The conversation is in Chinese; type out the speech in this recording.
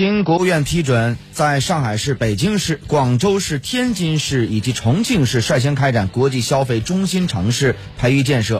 经国务院批准在上海市北京市广州市天津市以及重庆市率先开展国际消费中心城市培育建设。